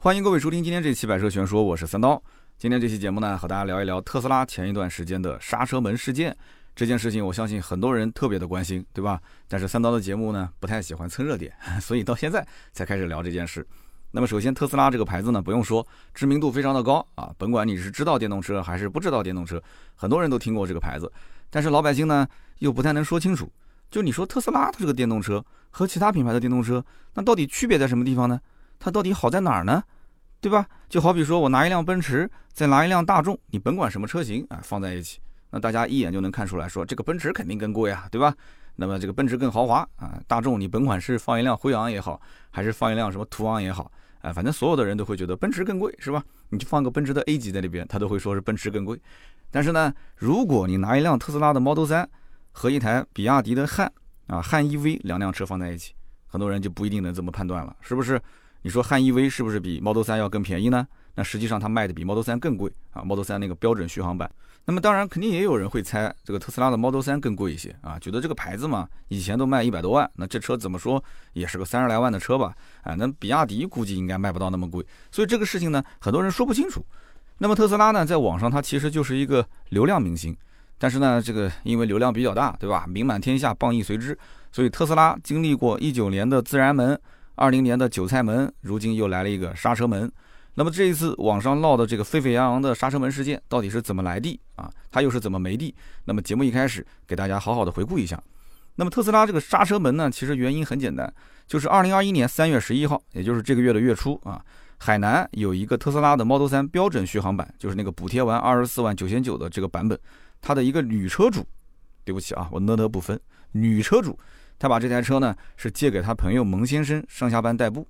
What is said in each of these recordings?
欢迎各位收听今天这期《百车全说》，我是三刀。今天这期节目呢，和大家聊一聊特斯拉前一段时间的刹车门事件。这件事情，我相信很多人特别的关心，对吧？但是三刀的节目呢，不太喜欢蹭热点，所以到现在才开始聊这件事。那么，首先特斯拉这个牌子呢，不用说，知名度非常的高啊。甭管你是知道电动车还是不知道电动车，很多人都听过这个牌子。但是老百姓呢，又不太能说清楚。就你说特斯拉它这个电动车和其他品牌的电动车，那到底区别在什么地方呢？它到底好在哪儿呢？对吧？就好比说我拿一辆奔驰，再拿一辆大众，你甭管什么车型啊，放在一起，那大家一眼就能看出来，说这个奔驰肯定更贵啊，对吧？那么这个奔驰更豪华啊，大众你甭管是放一辆辉昂也好，还是放一辆什么途昂也好，啊，反正所有的人都会觉得奔驰更贵，是吧？你就放个奔驰的 A 级在那边，他都会说是奔驰更贵。但是呢，如果你拿一辆特斯拉的 Model 三和一台比亚迪的汉啊汉 EV 两辆车放在一起，很多人就不一定能这么判断了，是不是？你说汉 EV 是不是比 Model 3要更便宜呢？那实际上它卖的比 Model 3更贵啊，Model 3那个标准续航版。那么当然肯定也有人会猜，这个特斯拉的 Model 3更贵一些啊，觉得这个牌子嘛，以前都卖一百多万，那这车怎么说也是个三十来万的车吧？啊，那比亚迪估计应该卖不到那么贵。所以这个事情呢，很多人说不清楚。那么特斯拉呢，在网上它其实就是一个流量明星，但是呢，这个因为流量比较大，对吧？名满天下，谤亦随之，所以特斯拉经历过一九年的自然门。二零年的韭菜门，如今又来了一个刹车门。那么这一次网上闹的这个沸沸扬扬的刹车门事件，到底是怎么来的啊？它又是怎么没的？那么节目一开始给大家好好的回顾一下。那么特斯拉这个刹车门呢，其实原因很简单，就是二零二一年三月十一号，也就是这个月的月初啊，海南有一个特斯拉的 Model 3标准续航版，就是那个补贴完二十四万九千九的这个版本，它的一个女车主，对不起啊，我呢呢不分，女车主。他把这台车呢是借给他朋友蒙先生上下班代步，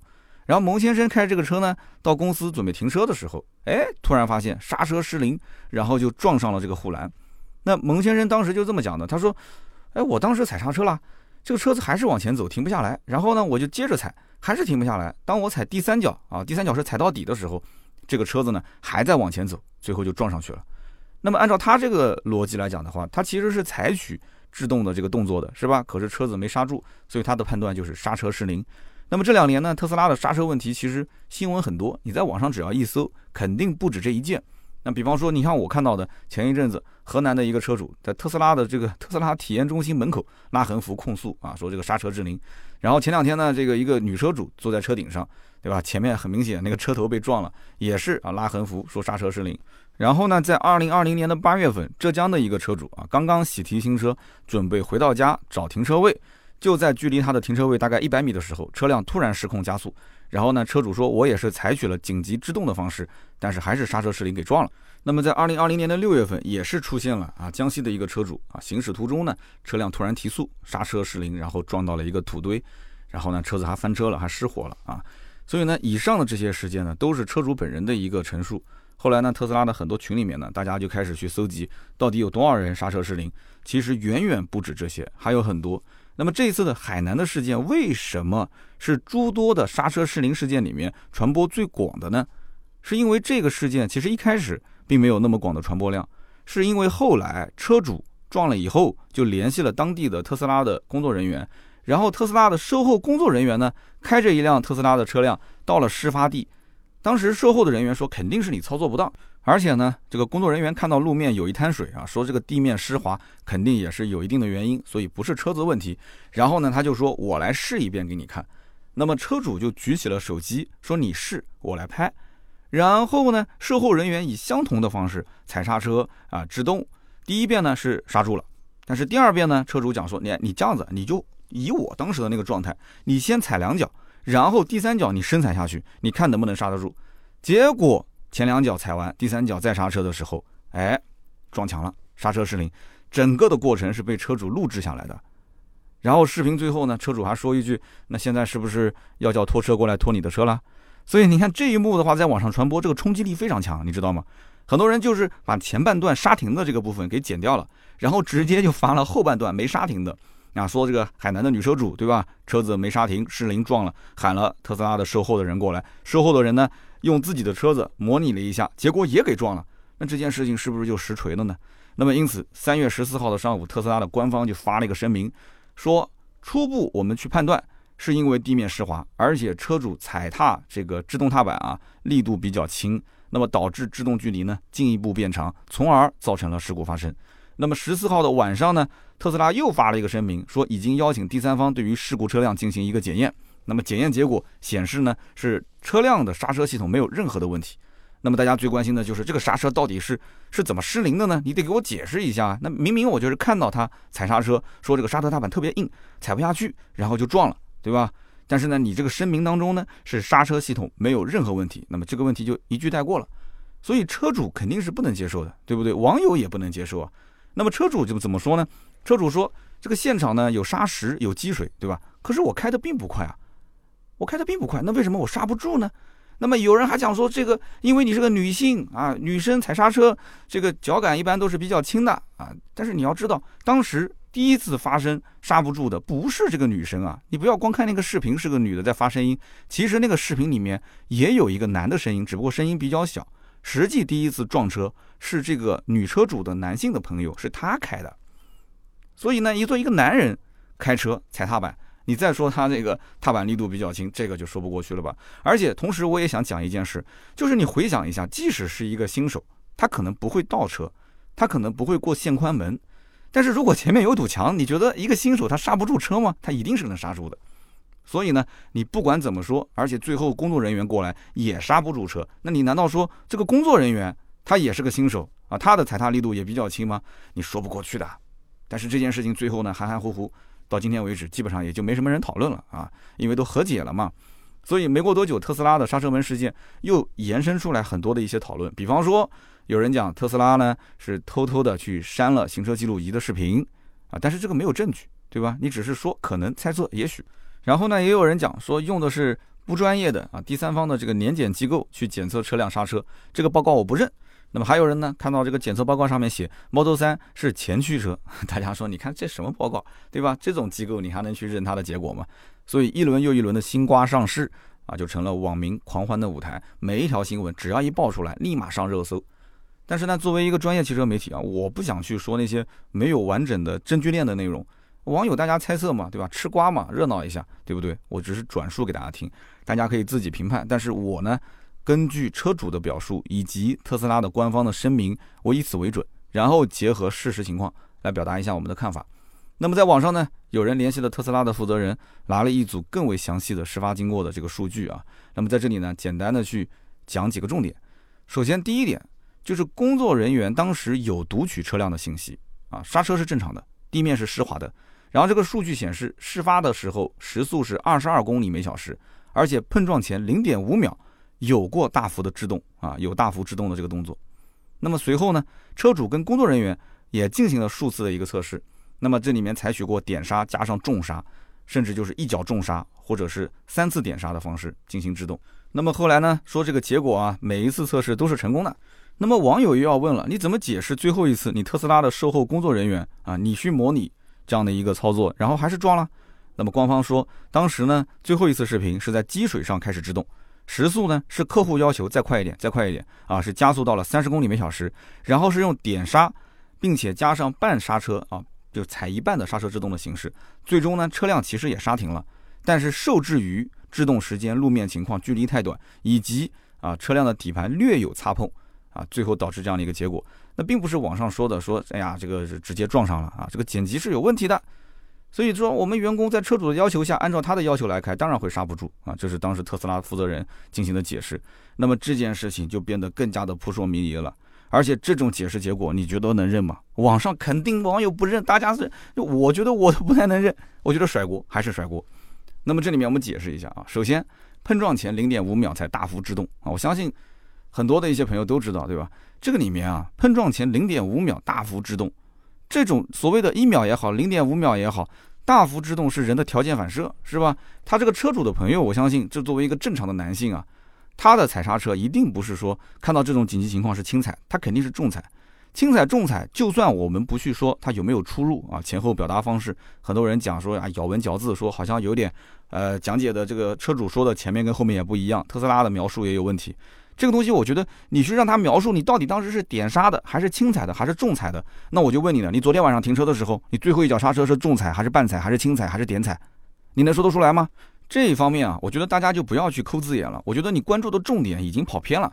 然后蒙先生开这个车呢到公司准备停车的时候，哎，突然发现刹车失灵，然后就撞上了这个护栏。那蒙先生当时就这么讲的，他说：“哎，我当时踩刹车了，这个车子还是往前走，停不下来。然后呢，我就接着踩，还是停不下来。当我踩第三脚啊，第三脚是踩到底的时候，这个车子呢还在往前走，最后就撞上去了。那么按照他这个逻辑来讲的话，他其实是采取。”制动的这个动作的是吧？可是车子没刹住，所以他的判断就是刹车失灵。那么这两年呢，特斯拉的刹车问题其实新闻很多，你在网上只要一搜，肯定不止这一件。那比方说，你像我看到的，前一阵子河南的一个车主在 特斯拉的这个特斯拉体验中心门口拉横幅控诉啊，说这个刹车失灵。然后前两天呢，这个一个女车主坐在车顶上，对吧？前面很明显那个车头被撞了，也是啊拉横幅说刹车失灵。然后呢，在二零二零年的八月份，浙江的一个车主啊，刚刚喜提新车，准备回到家找停车位，就在距离他的停车位大概一百米的时候，车辆突然失控加速。然后呢，车主说：“我也是采取了紧急制动的方式，但是还是刹车失灵给撞了。”那么在二零二零年的六月份，也是出现了啊，江西的一个车主啊，行驶途中呢，车辆突然提速，刹车失灵，然后撞到了一个土堆，然后呢，车子还翻车了，还失火了啊。所以呢，以上的这些事件呢，都是车主本人的一个陈述。后来呢，特斯拉的很多群里面呢，大家就开始去搜集，到底有多少人刹车失灵？其实远远不止这些，还有很多。那么这一次的海南的事件，为什么是诸多的刹车失灵事件里面传播最广的呢？是因为这个事件其实一开始并没有那么广的传播量，是因为后来车主撞了以后，就联系了当地的特斯拉的工作人员，然后特斯拉的售后工作人员呢，开着一辆特斯拉的车辆到了事发地。当时售后的人员说，肯定是你操作不当，而且呢，这个工作人员看到路面有一滩水啊，说这个地面湿滑，肯定也是有一定的原因，所以不是车子问题。然后呢，他就说我来试一遍给你看。那么车主就举起了手机，说你试，我来拍。然后呢，售后人员以相同的方式踩刹车啊制动，第一遍呢是刹住了，但是第二遍呢，车主讲说，你你这样子，你就以我当时的那个状态，你先踩两脚。然后第三脚你深踩下去，你看能不能刹得住？结果前两脚踩完，第三脚再刹车的时候，哎，撞墙了，刹车失灵。整个的过程是被车主录制下来的。然后视频最后呢，车主还说一句：“那现在是不是要叫拖车过来拖你的车了？”所以你看这一幕的话，在网上传播，这个冲击力非常强，你知道吗？很多人就是把前半段刹停的这个部分给剪掉了，然后直接就发了后半段没刹停的。啊，说这个海南的女车主对吧？车子没刹停，失灵撞了，喊了特斯拉的售后的人过来。售后的人呢，用自己的车子模拟了一下，结果也给撞了。那这件事情是不是就实锤了呢？那么因此，三月十四号的上午，特斯拉的官方就发了一个声明，说初步我们去判断，是因为地面湿滑，而且车主踩踏这个制动踏板啊力度比较轻，那么导致制动距离呢进一步变长，从而造成了事故发生。那么十四号的晚上呢，特斯拉又发了一个声明，说已经邀请第三方对于事故车辆进行一个检验。那么检验结果显示呢，是车辆的刹车系统没有任何的问题。那么大家最关心的就是这个刹车到底是是怎么失灵的呢？你得给我解释一下。那明明我就是看到他踩刹车，说这个刹车踏板特别硬，踩不下去，然后就撞了，对吧？但是呢，你这个声明当中呢是刹车系统没有任何问题，那么这个问题就一句带过了。所以车主肯定是不能接受的，对不对？网友也不能接受啊。那么车主就怎么说呢？车主说这个现场呢有沙石有积水，对吧？可是我开的并不快啊，我开的并不快，那为什么我刹不住呢？那么有人还讲说，这个因为你是个女性啊，女生踩刹车，这个脚感一般都是比较轻的啊。但是你要知道，当时第一次发生刹不住的不是这个女生啊，你不要光看那个视频是个女的在发声音，其实那个视频里面也有一个男的声音，只不过声音比较小。实际第一次撞车是这个女车主的男性的朋友，是他开的。所以呢，你做一个男人开车踩踏板。你再说他这个踏板力度比较轻，这个就说不过去了吧？而且同时我也想讲一件事，就是你回想一下，即使是一个新手，他可能不会倒车，他可能不会过限宽门，但是如果前面有堵墙，你觉得一个新手他刹不住车吗？他一定是能刹住的。所以呢，你不管怎么说，而且最后工作人员过来也刹不住车，那你难道说这个工作人员他也是个新手啊？他的踩踏力度也比较轻吗？你说不过去的。但是这件事情最后呢，含含糊糊。到今天为止，基本上也就没什么人讨论了啊，因为都和解了嘛。所以没过多久，特斯拉的刹车门事件又延伸出来很多的一些讨论。比方说，有人讲特斯拉呢是偷偷的去删了行车记录仪的视频啊，但是这个没有证据，对吧？你只是说可能猜测，也许。然后呢，也有人讲说用的是不专业的啊第三方的这个年检机构去检测车辆刹车，这个报告我不认。那么还有人呢，看到这个检测报告上面写 Model 3是前驱车，大家说你看这什么报告，对吧？这种机构你还能去认它的结果吗？所以一轮又一轮的新瓜上市啊，就成了网民狂欢的舞台。每一条新闻只要一爆出来，立马上热搜。但是呢，作为一个专业汽车媒体啊，我不想去说那些没有完整的证据链的内容。网友大家猜测嘛，对吧？吃瓜嘛，热闹一下，对不对？我只是转述给大家听，大家可以自己评判。但是我呢？根据车主的表述以及特斯拉的官方的声明，我以此为准，然后结合事实情况来表达一下我们的看法。那么在网上呢，有人联系了特斯拉的负责人，拿了一组更为详细的事发经过的这个数据啊。那么在这里呢，简单的去讲几个重点。首先，第一点就是工作人员当时有读取车辆的信息啊，刹车是正常的，地面是湿滑的。然后这个数据显示，事发的时候时速是二十二公里每小时，而且碰撞前零点五秒。有过大幅的制动啊，有大幅制动的这个动作。那么随后呢，车主跟工作人员也进行了数次的一个测试。那么这里面采取过点刹加上重刹，甚至就是一脚重刹，或者是三次点刹的方式进行制动。那么后来呢，说这个结果啊，每一次测试都是成功的。那么网友又要问了，你怎么解释最后一次你特斯拉的售后工作人员啊，你去模拟这样的一个操作，然后还是撞了？那么官方说，当时呢，最后一次视频是在积水上开始制动。时速呢是客户要求再快一点，再快一点啊，是加速到了三十公里每小时，然后是用点刹，并且加上半刹车啊，就踩一半的刹车制动的形式，最终呢车辆其实也刹停了，但是受制于制动时间、路面情况、距离太短，以及啊车辆的底盘略有擦碰啊，最后导致这样的一个结果。那并不是网上说的说，哎呀这个是直接撞上了啊，这个剪辑是有问题的。所以说，我们员工在车主的要求下，按照他的要求来开，当然会刹不住啊。这是当时特斯拉负责人进行的解释。那么这件事情就变得更加的扑朔迷离了。而且这种解释结果，你觉得能认吗？网上肯定网友不认，大家是，我觉得我都不太能认。我觉得甩锅还是甩锅。那么这里面我们解释一下啊。首先，碰撞前零点五秒才大幅制动啊。我相信很多的一些朋友都知道，对吧？这个里面啊，碰撞前零点五秒大幅制动。这种所谓的一秒也好，零点五秒也好，大幅制动是人的条件反射，是吧？他这个车主的朋友，我相信，这作为一个正常的男性啊，他的踩刹车一定不是说看到这种紧急情况是轻踩，他肯定是重踩。轻踩重踩，就算我们不去说他有没有出入啊，前后表达方式，很多人讲说啊咬文嚼字，说好像有点，呃，讲解的这个车主说的前面跟后面也不一样，特斯拉的描述也有问题。这个东西，我觉得你去让他描述，你到底当时是点刹的，还是轻踩的，还是重踩的？那我就问你了，你昨天晚上停车的时候，你最后一脚刹车是重踩，还是半踩，还是轻踩，还是点踩？你能说得出来吗？这一方面啊，我觉得大家就不要去抠字眼了。我觉得你关注的重点已经跑偏了，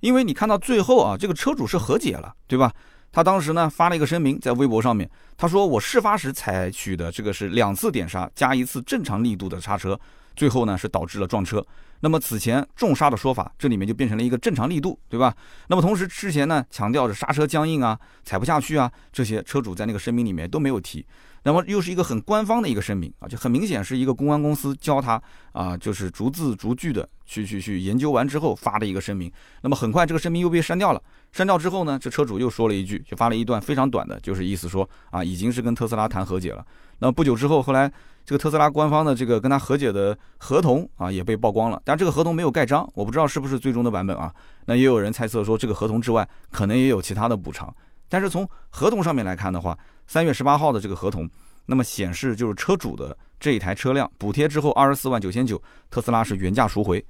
因为你看到最后啊，这个车主是和解了，对吧？他当时呢发了一个声明在微博上面，他说我事发时采取的这个是两次点刹加一次正常力度的刹车，最后呢是导致了撞车。那么此前重刹的说法，这里面就变成了一个正常力度，对吧？那么同时之前呢强调着刹车僵硬啊，踩不下去啊，这些车主在那个声明里面都没有提。那么又是一个很官方的一个声明啊，就很明显是一个公关公司教他啊，就是逐字逐句的去去去研究完之后发的一个声明。那么很快这个声明又被删掉了，删掉之后呢，这车主又说了一句，就发了一段非常短的，就是意思说啊，已经是跟特斯拉谈和解了。那不久之后，后来。这个特斯拉官方的这个跟他和解的合同啊，也被曝光了，但这个合同没有盖章，我不知道是不是最终的版本啊。那也有人猜测说，这个合同之外可能也有其他的补偿。但是从合同上面来看的话，三月十八号的这个合同，那么显示就是车主的这一台车辆补贴之后二十四万九千九，特斯拉是原价赎回。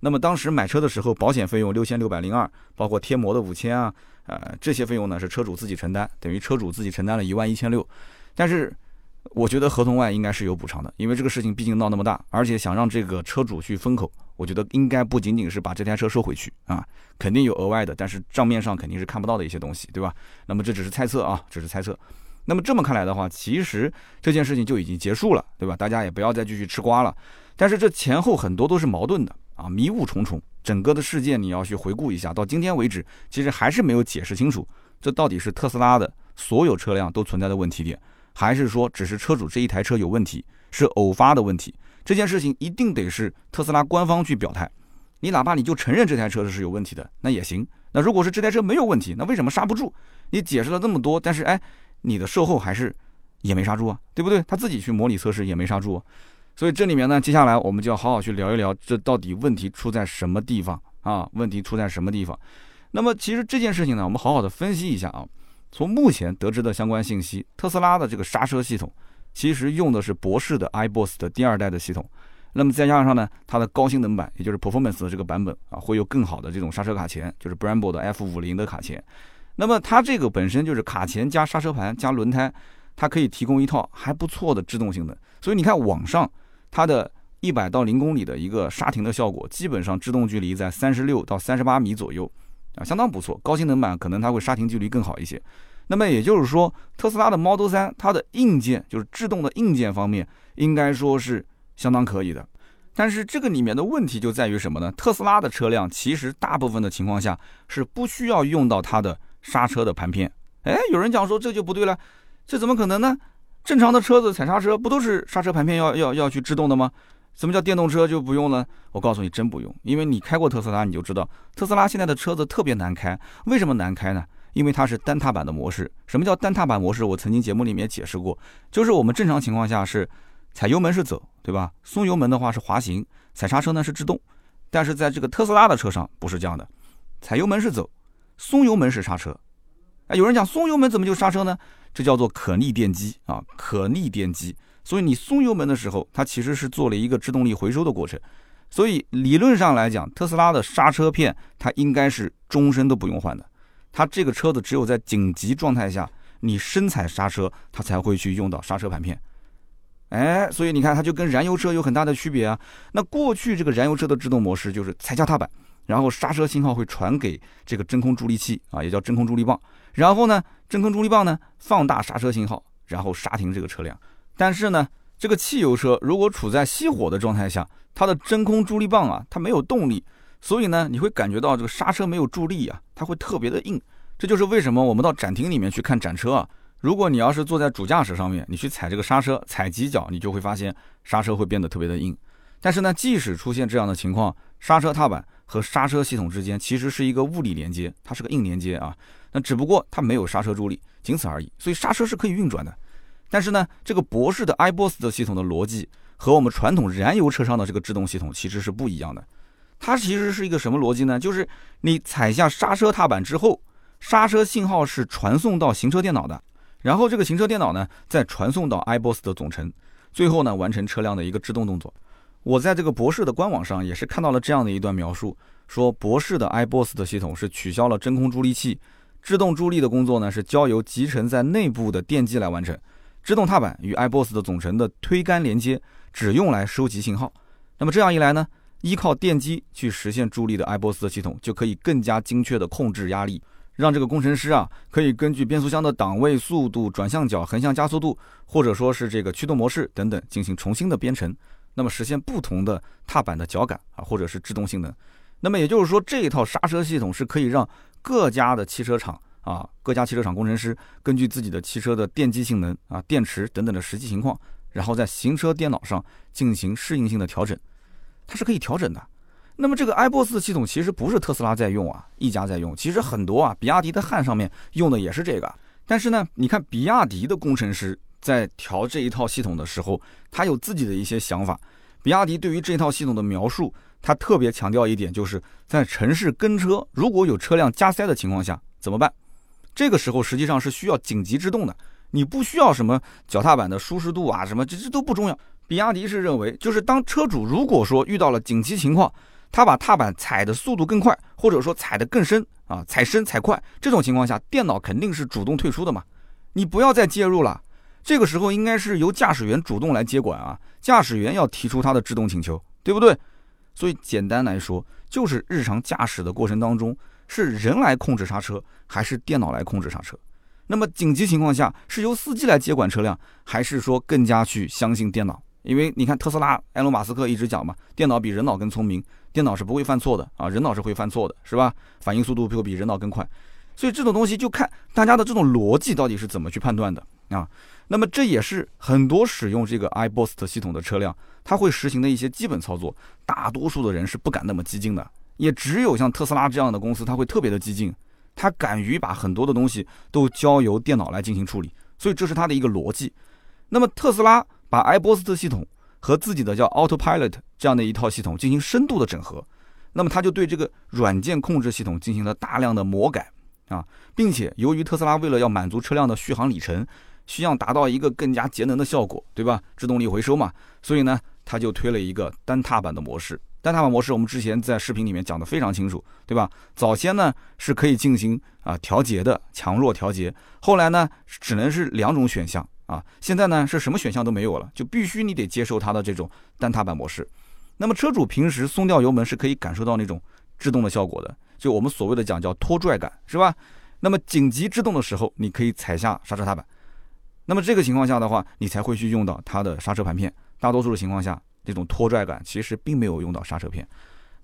那么当时买车的时候，保险费用六千六百零二，包括贴膜的五千啊，呃，这些费用呢是车主自己承担，等于车主自己承担了一万一千六。但是我觉得合同外应该是有补偿的，因为这个事情毕竟闹那么大，而且想让这个车主去封口，我觉得应该不仅仅是把这台车收回去啊，肯定有额外的，但是账面上肯定是看不到的一些东西，对吧？那么这只是猜测啊，只是猜测。那么这么看来的话，其实这件事情就已经结束了，对吧？大家也不要再继续吃瓜了。但是这前后很多都是矛盾的啊，迷雾重重。整个的事件你要去回顾一下，到今天为止，其实还是没有解释清楚，这到底是特斯拉的所有车辆都存在的问题点。还是说只是车主这一台车有问题，是偶发的问题？这件事情一定得是特斯拉官方去表态。你哪怕你就承认这台车是有问题的，那也行。那如果是这台车没有问题，那为什么刹不住？你解释了这么多，但是哎，你的售后还是也没刹住啊，对不对？他自己去模拟测试也没刹住。所以这里面呢，接下来我们就要好好去聊一聊，这到底问题出在什么地方啊？问题出在什么地方？那么其实这件事情呢，我们好好的分析一下啊。从目前得知的相关信息，特斯拉的这个刹车系统其实用的是博世的 iBOSS 的第二代的系统。那么再加上呢，它的高性能版，也就是 Performance 的这个版本啊，会有更好的这种刹车卡钳，就是 Brembo 的 F 五零的卡钳。那么它这个本身就是卡钳加刹车盘加轮胎，它可以提供一套还不错的制动性能。所以你看网上它的一百到零公里的一个刹停的效果，基本上制动距离在三十六到三十八米左右。啊，相当不错，高性能版可能它会刹停距离更好一些。那么也就是说，特斯拉的 Model 3它的硬件就是制动的硬件方面，应该说是相当可以的。但是这个里面的问题就在于什么呢？特斯拉的车辆其实大部分的情况下是不需要用到它的刹车的盘片。哎，有人讲说这就不对了，这怎么可能呢？正常的车子踩刹车不都是刹车盘片要要要去制动的吗？什么叫电动车就不用呢？我告诉你，真不用，因为你开过特斯拉，你就知道特斯拉现在的车子特别难开。为什么难开呢？因为它是单踏板的模式。什么叫单踏板模式？我曾经节目里面解释过，就是我们正常情况下是踩油门是走，对吧？松油门的话是滑行，踩刹车呢是制动。但是在这个特斯拉的车上不是这样的，踩油门是走，松油门是刹车。哎，有人讲松油门怎么就刹车呢？这叫做可逆电机啊，可逆电机。所以你松油门的时候，它其实是做了一个制动力回收的过程。所以理论上来讲，特斯拉的刹车片它应该是终身都不用换的。它这个车子只有在紧急状态下，你深踩刹车，它才会去用到刹车盘片。哎，所以你看，它就跟燃油车有很大的区别啊。那过去这个燃油车的制动模式就是踩脚踏板，然后刹车信号会传给这个真空助力器啊，也叫真空助力棒。然后呢，真空助力棒呢放大刹车信号，然后刹停这个车辆。但是呢，这个汽油车如果处在熄火的状态下，它的真空助力棒啊，它没有动力，所以呢，你会感觉到这个刹车没有助力啊，它会特别的硬。这就是为什么我们到展厅里面去看展车啊，如果你要是坐在主驾驶上面，你去踩这个刹车，踩几脚，你就会发现刹车会变得特别的硬。但是呢，即使出现这样的情况，刹车踏板和刹车系统之间其实是一个物理连接，它是个硬连接啊，那只不过它没有刹车助力，仅此而已。所以刹车是可以运转的。但是呢，这个博士的 iBOSS 的系统的逻辑和我们传统燃油车上的这个制动系统其实是不一样的。它其实是一个什么逻辑呢？就是你踩下刹车踏板之后，刹车信号是传送到行车电脑的，然后这个行车电脑呢再传送到 iBOSS 的总成，最后呢完成车辆的一个制动动作。我在这个博士的官网上也是看到了这样的一段描述，说博士的 iBOSS 的系统是取消了真空助力器，制动助力的工作呢是交由集成在内部的电机来完成。制动踏板与 iBOSS 的总成的推杆连接，只用来收集信号。那么这样一来呢，依靠电机去实现助力的埃波斯特系统就可以更加精确的控制压力，让这个工程师啊可以根据变速箱的档位、速度、转向角、横向加速度，或者说是这个驱动模式等等进行重新的编程，那么实现不同的踏板的脚感啊，或者是制动性能。那么也就是说，这一套刹车系统是可以让各家的汽车厂啊，各家汽车厂工程师根据自己的汽车的电机性能啊、电池等等的实际情况，然后在行车电脑上进行适应性的调整。它是可以调整的。那么这个 iBOSS 系统其实不是特斯拉在用啊，一家在用。其实很多啊，比亚迪的汉上面用的也是这个。但是呢，你看比亚迪的工程师在调这一套系统的时候，他有自己的一些想法。比亚迪对于这套系统的描述，他特别强调一点，就是在城市跟车，如果有车辆加塞的情况下怎么办？这个时候实际上是需要紧急制动的，你不需要什么脚踏板的舒适度啊，什么这这都不重要。比亚迪是认为，就是当车主如果说遇到了紧急情况，他把踏板踩的速度更快，或者说踩得更深啊，踩深踩快，这种情况下，电脑肯定是主动退出的嘛，你不要再介入了。这个时候应该是由驾驶员主动来接管啊，驾驶员要提出他的制动请求，对不对？所以简单来说，就是日常驾驶的过程当中，是人来控制刹车，还是电脑来控制刹车？那么紧急情况下，是由司机来接管车辆，还是说更加去相信电脑？因为你看特斯拉，埃隆·马斯克一直讲嘛，电脑比人脑更聪明，电脑是不会犯错的啊，人脑是会犯错的，是吧？反应速度会比人脑更快，所以这种东西就看大家的这种逻辑到底是怎么去判断的啊。那么这也是很多使用这个 iBoost 系统的车辆，它会实行的一些基本操作。大多数的人是不敢那么激进的，也只有像特斯拉这样的公司，它会特别的激进，它敢于把很多的东西都交由电脑来进行处理，所以这是它的一个逻辑。那么特斯拉。把埃博斯特系统和自己的叫 Autopilot 这样的一套系统进行深度的整合，那么它就对这个软件控制系统进行了大量的魔改啊，并且由于特斯拉为了要满足车辆的续航里程，需要达到一个更加节能的效果，对吧？制动力回收嘛，所以呢，他就推了一个单踏板的模式。单踏板模式我们之前在视频里面讲的非常清楚，对吧？早先呢是可以进行啊调节的强弱调节，后来呢只能是两种选项。啊，现在呢是什么选项都没有了，就必须你得接受它的这种单踏板模式。那么车主平时松掉油门是可以感受到那种制动的效果的，就我们所谓的讲叫拖拽感，是吧？那么紧急制动的时候，你可以踩下刹车踏板。那么这个情况下的话，你才会去用到它的刹车盘片。大多数的情况下，这种拖拽感其实并没有用到刹车片。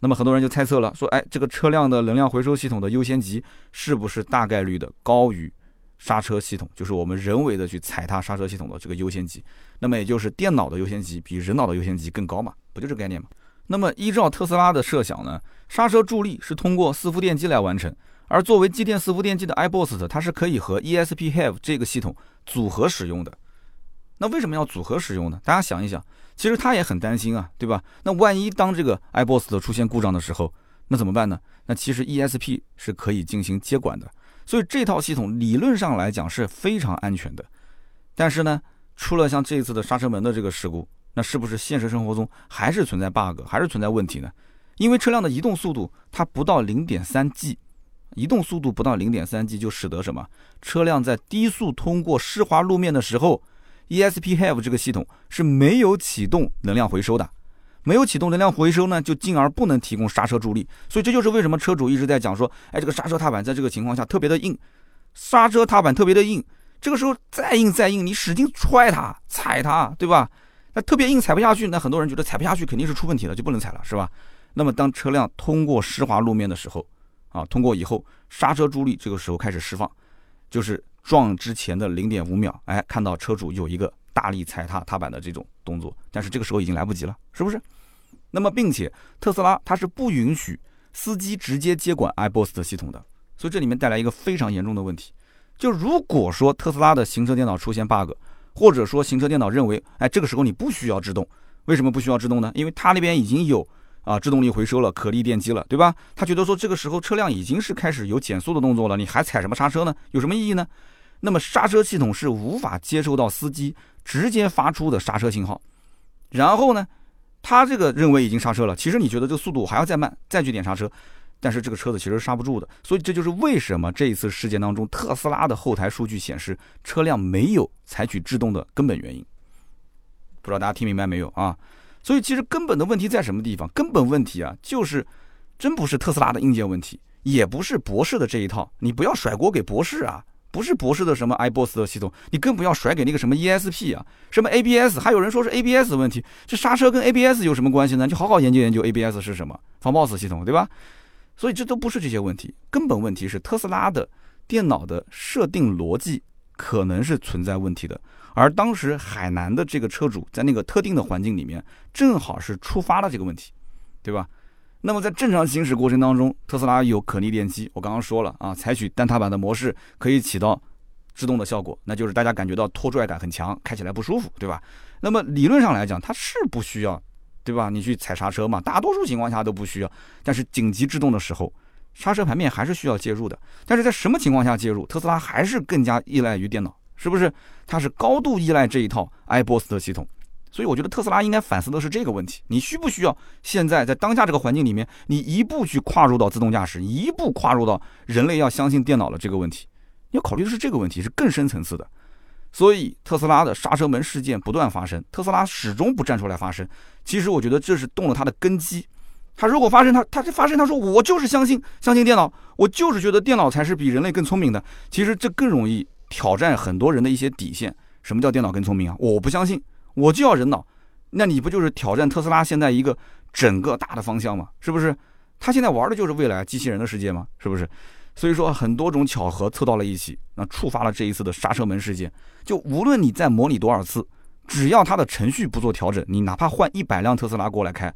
那么很多人就猜测了，说，哎，这个车辆的能量回收系统的优先级是不是大概率的高于？刹车系统就是我们人为的去踩踏刹车系统的这个优先级，那么也就是电脑的优先级比人脑的优先级更高嘛？不就这概念吗？那么依照特斯拉的设想呢，刹车助力是通过四伏电机来完成，而作为机电四伏电机的 iBoost，它是可以和 ESP Have 这个系统组合使用的。那为什么要组合使用呢？大家想一想，其实他也很担心啊，对吧？那万一当这个 iBoos 的出现故障的时候，那怎么办呢？那其实 ESP 是可以进行接管的。所以这套系统理论上来讲是非常安全的，但是呢，出了像这一次的刹车门的这个事故，那是不是现实生活中还是存在 bug，还是存在问题呢？因为车辆的移动速度它不到零点三 G，移动速度不到零点三 G 就使得什么？车辆在低速通过湿滑路面的时候，ESP Have 这个系统是没有启动能量回收的。没有启动能量回收呢，就进而不能提供刹车助力，所以这就是为什么车主一直在讲说，哎，这个刹车踏板在这个情况下特别的硬，刹车踏板特别的硬，这个时候再硬再硬，你使劲踹它、踩它，对吧？那特别硬踩不下去，那很多人觉得踩不下去肯定是出问题了，就不能踩了，是吧？那么当车辆通过湿滑路面的时候，啊，通过以后刹车助力这个时候开始释放，就是撞之前的零点五秒，哎，看到车主有一个大力踩踏踏板的这种动作，但是这个时候已经来不及了，是不是？那么，并且特斯拉它是不允许司机直接接管 iBoost 系统的，所以这里面带来一个非常严重的问题，就如果说特斯拉的行车电脑出现 bug，或者说行车电脑认为，哎，这个时候你不需要制动，为什么不需要制动呢？因为它那边已经有啊制动力回收了，可逆电机了，对吧？他觉得说这个时候车辆已经是开始有减速的动作了，你还踩什么刹车呢？有什么意义呢？那么刹车系统是无法接收到司机直接发出的刹车信号，然后呢？他这个认为已经刹车了，其实你觉得这个速度还要再慢，再去点刹车，但是这个车子其实刹不住的，所以这就是为什么这一次事件当中，特斯拉的后台数据显示车辆没有采取制动的根本原因。不知道大家听明白没有啊？所以其实根本的问题在什么地方？根本问题啊，就是真不是特斯拉的硬件问题，也不是博士的这一套，你不要甩锅给博士啊。不是博士的什么 iBoss 的系统，你更不要甩给那个什么 ESP 啊，什么 ABS，还有人说是 ABS 的问题，这刹车跟 ABS 有什么关系呢？就好好研究研究 ABS 是什么，防抱死系统，对吧？所以这都不是这些问题，根本问题是特斯拉的电脑的设定逻辑可能是存在问题的，而当时海南的这个车主在那个特定的环境里面，正好是触发了这个问题，对吧？那么在正常行驶过程当中，特斯拉有可逆电机，我刚刚说了啊，采取单踏板的模式可以起到制动的效果，那就是大家感觉到拖拽感很强，开起来不舒服，对吧？那么理论上来讲，它是不需要，对吧？你去踩刹车嘛，大多数情况下都不需要。但是紧急制动的时候，刹车盘面还是需要介入的。但是在什么情况下介入？特斯拉还是更加依赖于电脑，是不是？它是高度依赖这一套 iBoss 的系统。所以我觉得特斯拉应该反思的是这个问题：你需不需要现在在当下这个环境里面，你一步去跨入到自动驾驶，一步跨入到人类要相信电脑的这个问题？要考虑的是这个问题，是更深层次的。所以特斯拉的刹车门事件不断发生，特斯拉始终不站出来发声。其实我觉得这是动了他的根基。他如果发生，他他发生，他说我就是相信相信电脑，我就是觉得电脑才是比人类更聪明的。其实这更容易挑战很多人的一些底线。什么叫电脑更聪明啊？我不相信。我就要人脑，那你不就是挑战特斯拉现在一个整个大的方向吗？是不是？他现在玩的就是未来机器人的世界吗？是不是？所以说很多种巧合凑到了一起，那触发了这一次的刹车门事件。就无论你再模拟多少次，只要它的程序不做调整，你哪怕换一百辆特斯拉过来开，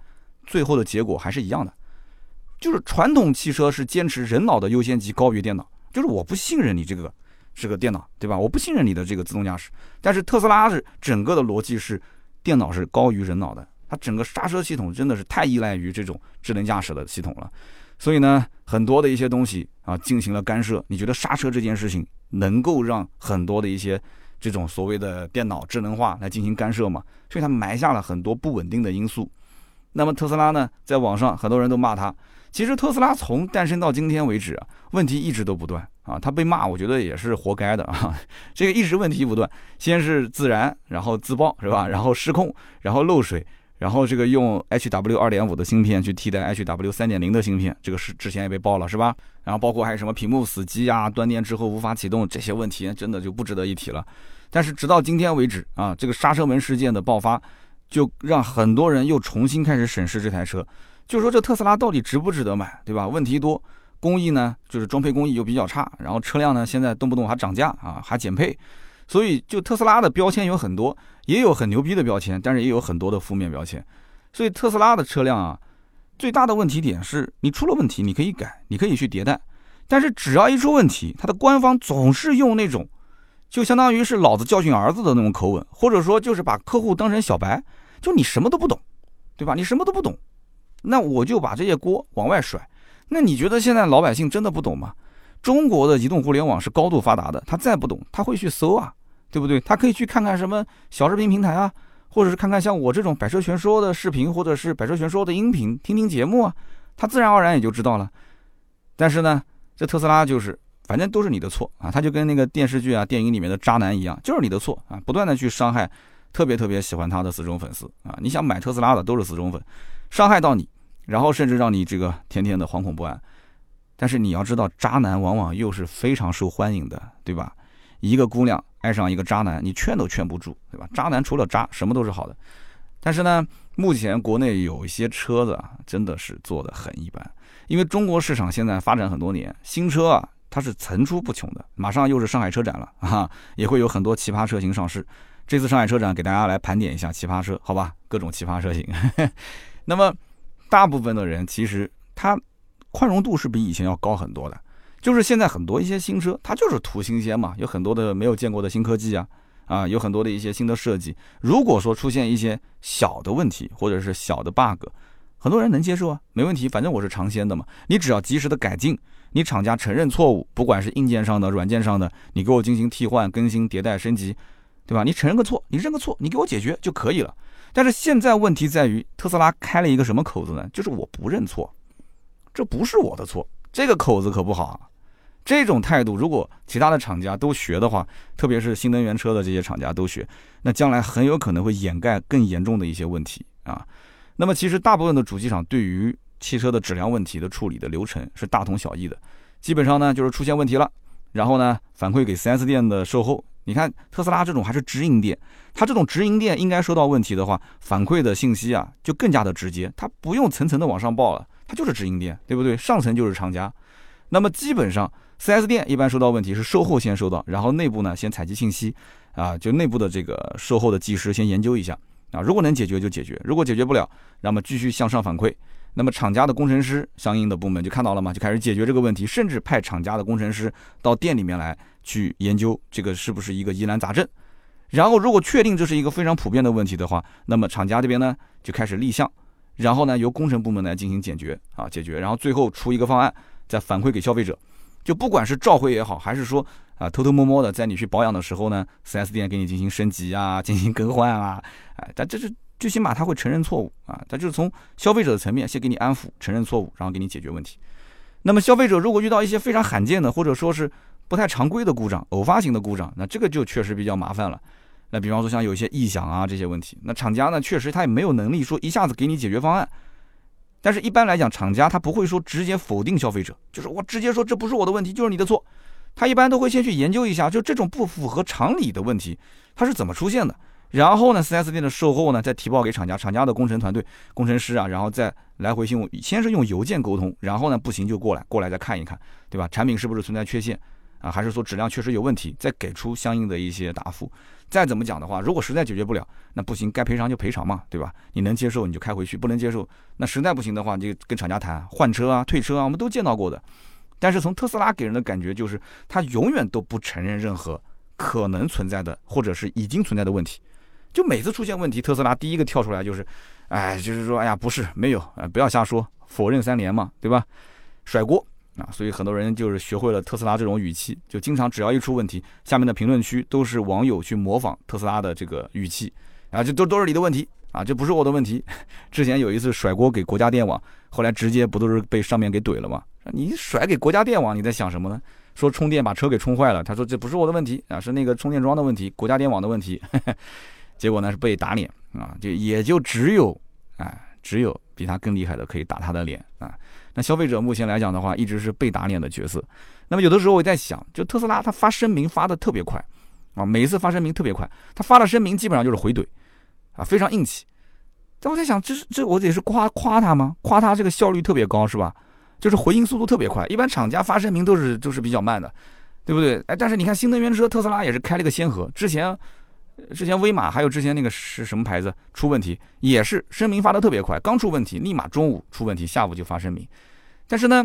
最后的结果还是一样的。就是传统汽车是坚持人脑的优先级高于电脑，就是我不信任你这个。是个电脑，对吧？我不信任你的这个自动驾驶。但是特斯拉是整个的逻辑是，电脑是高于人脑的。它整个刹车系统真的是太依赖于这种智能驾驶的系统了。所以呢，很多的一些东西啊进行了干涉。你觉得刹车这件事情能够让很多的一些这种所谓的电脑智能化来进行干涉吗？所以它埋下了很多不稳定的因素。那么特斯拉呢，在网上很多人都骂它。其实特斯拉从诞生到今天为止啊，问题一直都不断啊。他被骂，我觉得也是活该的啊。这个一直问题不断，先是自燃，然后自爆是吧？然后失控，然后漏水，然后这个用 HW 二点五的芯片去替代 HW 三点零的芯片，这个是之前也被爆了是吧？然后包括还有什么屏幕死机啊、断电之后无法启动这些问题，真的就不值得一提了。但是直到今天为止啊，这个刹车门事件的爆发，就让很多人又重新开始审视这台车。就说这特斯拉到底值不值得买，对吧？问题多，工艺呢，就是装配工艺又比较差，然后车辆呢，现在动不动还涨价啊，还减配，所以就特斯拉的标签有很多，也有很牛逼的标签，但是也有很多的负面标签。所以特斯拉的车辆啊，最大的问题点是你出了问题，你可以改，你可以去迭代，但是只要一出问题，它的官方总是用那种，就相当于是老子教训儿子的那种口吻，或者说就是把客户当成小白，就你什么都不懂，对吧？你什么都不懂。那我就把这些锅往外甩。那你觉得现在老百姓真的不懂吗？中国的移动互联网是高度发达的，他再不懂，他会去搜啊，对不对？他可以去看看什么小视频平台啊，或者是看看像我这种百车全说的视频，或者是百车全说的音频，听听节目啊，他自然而然也就知道了。但是呢，这特斯拉就是，反正都是你的错啊，他就跟那个电视剧啊、电影里面的渣男一样，就是你的错啊，不断的去伤害特别特别喜欢他的死忠粉丝啊。你想买特斯拉的都是死忠粉。伤害到你，然后甚至让你这个天天的惶恐不安。但是你要知道，渣男往往又是非常受欢迎的，对吧？一个姑娘爱上一个渣男，你劝都劝不住，对吧？渣男除了渣，什么都是好的。但是呢，目前国内有一些车子啊，真的是做的很一般。因为中国市场现在发展很多年，新车啊，它是层出不穷的。马上又是上海车展了 啊，也会有很多奇葩车型上市。这次上海车展给大家来盘点一下奇葩车，好吧？各种奇葩车型。那么，大部分的人其实他宽容度是比以前要高很多的。就是现在很多一些新车，它就是图新鲜嘛，有很多的没有见过的新科技啊，啊，有很多的一些新的设计。如果说出现一些小的问题或者是小的 bug，很多人能接受啊，没问题，反正我是尝鲜的嘛。你只要及时的改进，你厂家承认错误，不管是硬件上的、软件上的，你给我进行替换、更新、迭代、升级，对吧？你承认个错，你认个错，你给我解决就可以了。但是现在问题在于，特斯拉开了一个什么口子呢？就是我不认错，这不是我的错，这个口子可不好啊。这种态度，如果其他的厂家都学的话，特别是新能源车的这些厂家都学，那将来很有可能会掩盖更严重的一些问题啊。那么其实大部分的主机厂对于汽车的质量问题的处理的流程是大同小异的，基本上呢就是出现问题了，然后呢反馈给 4S 店的售后。你看特斯拉这种还是直营店，它这种直营店应该收到问题的话，反馈的信息啊就更加的直接，它不用层层的往上报了，它就是直营店，对不对？上层就是厂家。那么基本上 4S 店一般收到问题是售后先收到，然后内部呢先采集信息，啊，就内部的这个售后的技师先研究一下。啊，如果能解决就解决，如果解决不了，那么继续向上反馈。那么厂家的工程师相应的部门就看到了嘛，就开始解决这个问题，甚至派厂家的工程师到店里面来去研究这个是不是一个疑难杂症。然后如果确定这是一个非常普遍的问题的话，那么厂家这边呢就开始立项，然后呢由工程部门来进行解决啊解决，然后最后出一个方案再反馈给消费者。就不管是召回也好，还是说啊偷偷摸摸的在你去保养的时候呢，4S 店给你进行升级啊，进行更换啊，哎，但这是最起码他会承认错误啊，他就是从消费者的层面先给你安抚，承认错误，然后给你解决问题。那么消费者如果遇到一些非常罕见的或者说是不太常规的故障，偶发型的故障，那这个就确实比较麻烦了。那比方说像有一些异响啊这些问题，那厂家呢确实他也没有能力说一下子给你解决方案。但是，一般来讲，厂家他不会说直接否定消费者，就是我直接说这不是我的问题，就是你的错。他一般都会先去研究一下，就这种不符合常理的问题，它是怎么出现的。然后呢，4S 店的售后呢再提报给厂家，厂家的工程团队、工程师啊，然后再来回信，先是用邮件沟通，然后呢不行就过来，过来再看一看，对吧？产品是不是存在缺陷？啊，还是说质量确实有问题，再给出相应的一些答复。再怎么讲的话，如果实在解决不了，那不行，该赔偿就赔偿嘛，对吧？你能接受你就开回去，不能接受，那实在不行的话，你就跟厂家谈换车啊、退车啊，我们都见到过的。但是从特斯拉给人的感觉就是，他永远都不承认任何可能存在的或者是已经存在的问题。就每次出现问题，特斯拉第一个跳出来就是，哎，就是说，哎呀，不是，没有，啊，不要瞎说，否认三连嘛，对吧？甩锅。啊，所以很多人就是学会了特斯拉这种语气，就经常只要一出问题，下面的评论区都是网友去模仿特斯拉的这个语气，啊，这都都是你的问题啊，这不是我的问题。之前有一次甩锅给国家电网，后来直接不都是被上面给怼了吗？你甩给国家电网，你在想什么呢？说充电把车给充坏了，他说这不是我的问题啊，是那个充电桩的问题，国家电网的问题。结果呢是被打脸啊，就也就只有，哎，只有比他更厉害的可以打他的脸啊。那消费者目前来讲的话，一直是被打脸的角色。那么有的时候我在想，就特斯拉它发声明发的特别快，啊，每一次发声明特别快，它发了声明基本上就是回怼，啊，非常硬气。但我在想，这是这我得是夸夸他吗？夸他这个效率特别高是吧？就是回应速度特别快。一般厂家发声明都是都是比较慢的，对不对？哎，但是你看新能源车，特斯拉也是开了个先河，之前。之前威马还有之前那个是什么牌子出问题，也是声明发的特别快，刚出问题立马中午出问题，下午就发声明。但是呢，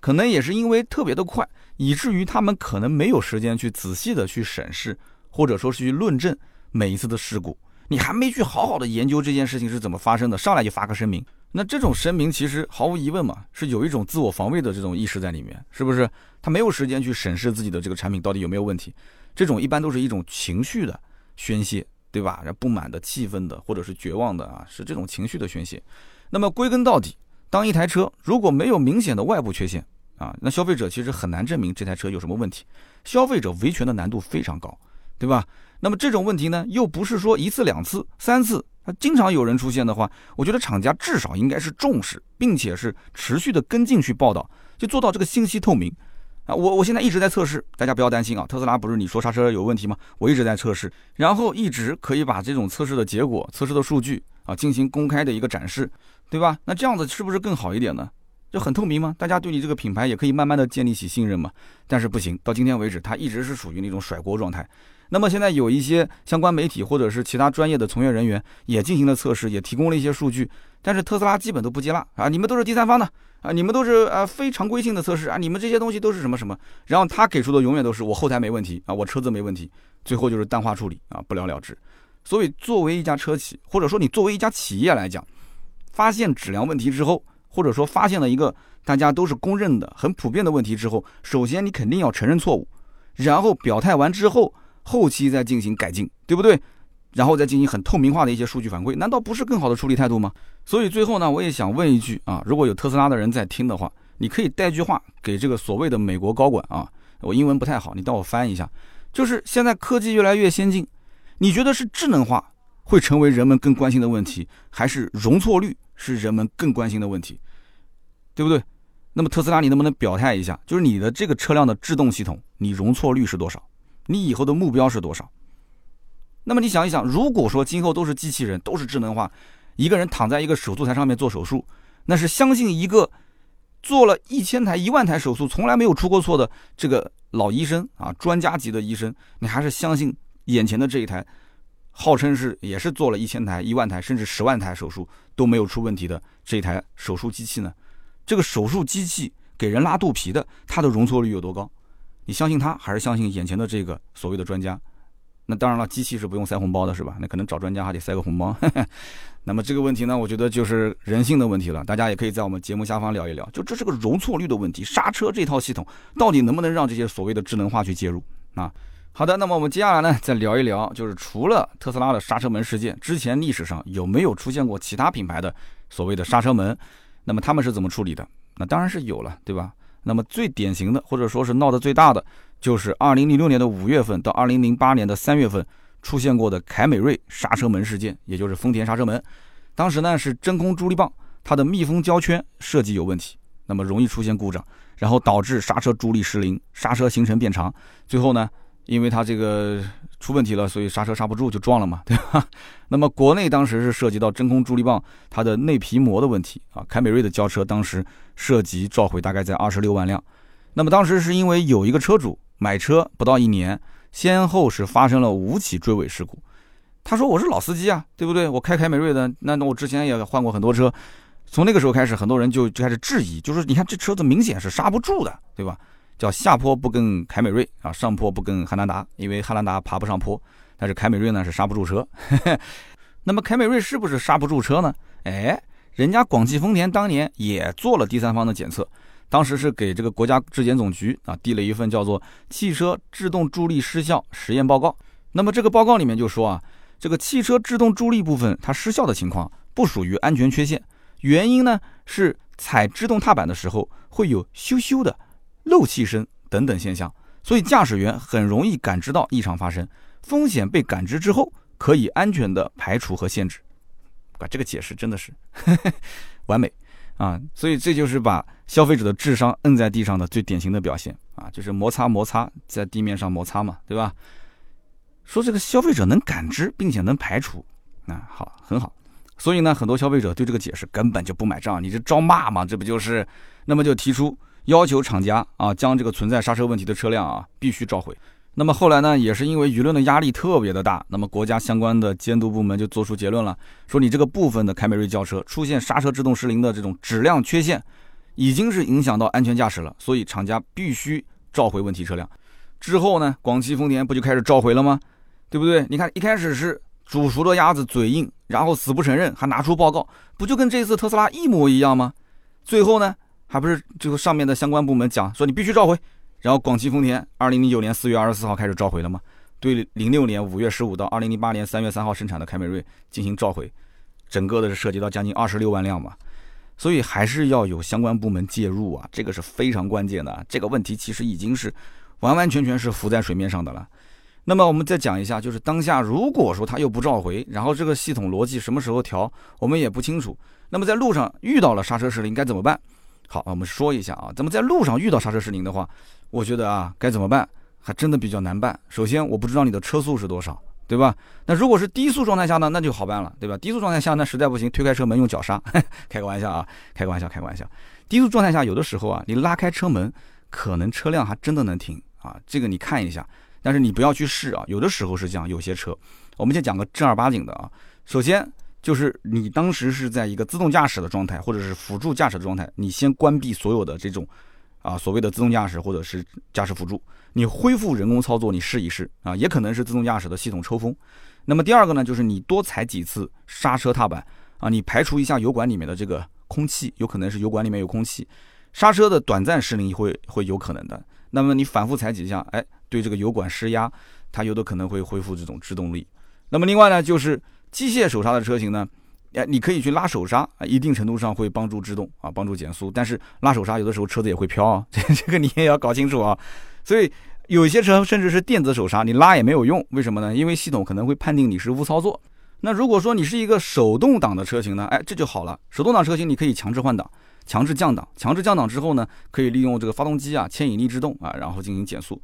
可能也是因为特别的快，以至于他们可能没有时间去仔细的去审视，或者说是去论证每一次的事故。你还没去好好的研究这件事情是怎么发生的，上来就发个声明，那这种声明其实毫无疑问嘛，是有一种自我防卫的这种意识在里面，是不是？他没有时间去审视自己的这个产品到底有没有问题，这种一般都是一种情绪的。宣泄，对吧？不满的、气愤的，或者是绝望的啊，是这种情绪的宣泄。那么归根到底，当一台车如果没有明显的外部缺陷啊，那消费者其实很难证明这台车有什么问题。消费者维权的难度非常高，对吧？那么这种问题呢，又不是说一次、两次、三次，它经常有人出现的话，我觉得厂家至少应该是重视，并且是持续的跟进去报道，就做到这个信息透明。啊，我我现在一直在测试，大家不要担心啊。特斯拉不是你说刹车有问题吗？我一直在测试，然后一直可以把这种测试的结果、测试的数据啊进行公开的一个展示，对吧？那这样子是不是更好一点呢？就很透明吗？大家对你这个品牌也可以慢慢的建立起信任嘛。但是不行，到今天为止，它一直是属于那种甩锅状态。那么现在有一些相关媒体或者是其他专业的从业人员也进行了测试，也提供了一些数据，但是特斯拉基本都不接纳啊，你们都是第三方的。啊，你们都是啊非常规性的测试啊，你们这些东西都是什么什么？然后他给出的永远都是我后台没问题啊，我车子没问题，最后就是淡化处理啊，不了了之。所以作为一家车企，或者说你作为一家企业来讲，发现质量问题之后，或者说发现了一个大家都是公认的很普遍的问题之后，首先你肯定要承认错误，然后表态完之后，后期再进行改进，对不对？然后再进行很透明化的一些数据反馈，难道不是更好的处理态度吗？所以最后呢，我也想问一句啊，如果有特斯拉的人在听的话，你可以带句话给这个所谓的美国高管啊，我英文不太好，你帮我翻一下。就是现在科技越来越先进，你觉得是智能化会成为人们更关心的问题，还是容错率是人们更关心的问题？对不对？那么特斯拉，你能不能表态一下？就是你的这个车辆的制动系统，你容错率是多少？你以后的目标是多少？那么你想一想，如果说今后都是机器人，都是智能化，一个人躺在一个手术台上面做手术，那是相信一个做了一千台、一万台手术从来没有出过错的这个老医生啊，专家级的医生，你还是相信眼前的这一台，号称是也是做了一千台、一万台甚至十万台手术都没有出问题的这一台手术机器呢？这个手术机器给人拉肚皮的，它的容错率有多高？你相信它，还是相信眼前的这个所谓的专家？那当然了，机器是不用塞红包的，是吧？那可能找专家还得塞个红包。那么这个问题呢，我觉得就是人性的问题了。大家也可以在我们节目下方聊一聊，就这是个容错率的问题。刹车这套系统到底能不能让这些所谓的智能化去介入啊？好的，那么我们接下来呢，再聊一聊，就是除了特斯拉的刹车门事件，之前历史上有没有出现过其他品牌的所谓的刹车门？那么他们是怎么处理的？那当然是有了，对吧？那么最典型的，或者说是闹得最大的，就是2006年的五月份到2008年的三月份出现过的凯美瑞刹车门事件，也就是丰田刹车门。当时呢是真空助力泵它的密封胶圈设计有问题，那么容易出现故障，然后导致刹车助力失灵，刹车行程变长，最后呢。因为它这个出问题了，所以刹车刹不住就撞了嘛，对吧？那么国内当时是涉及到真空助力泵它的内皮膜的问题啊。凯美瑞的轿车当时涉及召回大概在二十六万辆。那么当时是因为有一个车主买车不到一年，先后是发生了五起追尾事故。他说我是老司机啊，对不对？我开凯美瑞的，那我之前也换过很多车。从那个时候开始，很多人就就开始质疑，就是你看这车子明显是刹不住的，对吧？叫下坡不跟凯美瑞啊，上坡不跟汉兰达，因为汉兰达爬不上坡，但是凯美瑞呢是刹不住车。那么凯美瑞是不是刹不住车呢？哎，人家广汽丰田当年也做了第三方的检测，当时是给这个国家质检总局啊递了一份叫做《汽车制动助力失效实验报告》。那么这个报告里面就说啊，这个汽车制动助力部分它失效的情况不属于安全缺陷，原因呢是踩制动踏板的时候会有咻咻的。漏气声等等现象，所以驾驶员很容易感知到异常发生，风险被感知之后，可以安全的排除和限制。啊，这个解释真的是 完美啊！所以这就是把消费者的智商摁在地上的最典型的表现啊，就是摩擦摩擦在地面上摩擦嘛，对吧？说这个消费者能感知并且能排除，啊，好，很好。所以呢，很多消费者对这个解释根本就不买账，你这招骂嘛，这不就是？那么就提出。要求厂家啊，将这个存在刹车问题的车辆啊，必须召回。那么后来呢，也是因为舆论的压力特别的大，那么国家相关的监督部门就做出结论了，说你这个部分的凯美瑞轿车出现刹车制动失灵的这种质量缺陷，已经是影响到安全驾驶了，所以厂家必须召回问题车辆。之后呢，广汽丰田不就开始召回了吗？对不对？你看一开始是煮熟的鸭子嘴硬，然后死不承认，还拿出报告，不就跟这次特斯拉一模一样吗？最后呢？还不是这个上面的相关部门讲说你必须召回，然后广汽丰田二零零九年四月二十四号开始召回了嘛？对零六年五月十五到二零零八年三月三号生产的凯美瑞进行召回，整个的是涉及到将近二十六万辆嘛，所以还是要有相关部门介入啊，这个是非常关键的。这个问题其实已经是完完全全是浮在水面上的了。那么我们再讲一下，就是当下如果说他又不召回，然后这个系统逻辑什么时候调，我们也不清楚。那么在路上遇到了刹车失灵该怎么办？好，我们说一下啊，咱们在路上遇到刹车失灵的话，我觉得啊，该怎么办，还真的比较难办。首先，我不知道你的车速是多少，对吧？那如果是低速状态下呢，那就好办了，对吧？低速状态下，那实在不行，推开车门用脚刹，开个玩笑啊，开个玩笑，开个玩笑。低速状态下，有的时候啊，你拉开车门，可能车辆还真的能停啊，这个你看一下，但是你不要去试啊，有的时候是这样，有些车，我们先讲个正儿八经的啊，首先。就是你当时是在一个自动驾驶的状态，或者是辅助驾驶的状态，你先关闭所有的这种，啊所谓的自动驾驶或者是驾驶辅助，你恢复人工操作，你试一试啊，也可能是自动驾驶的系统抽风。那么第二个呢，就是你多踩几次刹车踏板啊，你排除一下油管里面的这个空气，有可能是油管里面有空气，刹车的短暂失灵会会有可能的。那么你反复踩几下，哎，对这个油管施压，它有的可能会恢复这种制动力。那么另外呢，就是。机械手刹的车型呢，哎，你可以去拉手刹啊，一定程度上会帮助制动啊，帮助减速。但是拉手刹有的时候车子也会飘啊，这这个你也要搞清楚啊。所以有些车甚至是电子手刹，你拉也没有用，为什么呢？因为系统可能会判定你是误操作。那如果说你是一个手动挡的车型呢，哎，这就好了。手动挡车型你可以强制换挡、强制降档、强制降档之后呢，可以利用这个发动机啊牵引力制动啊，然后进行减速。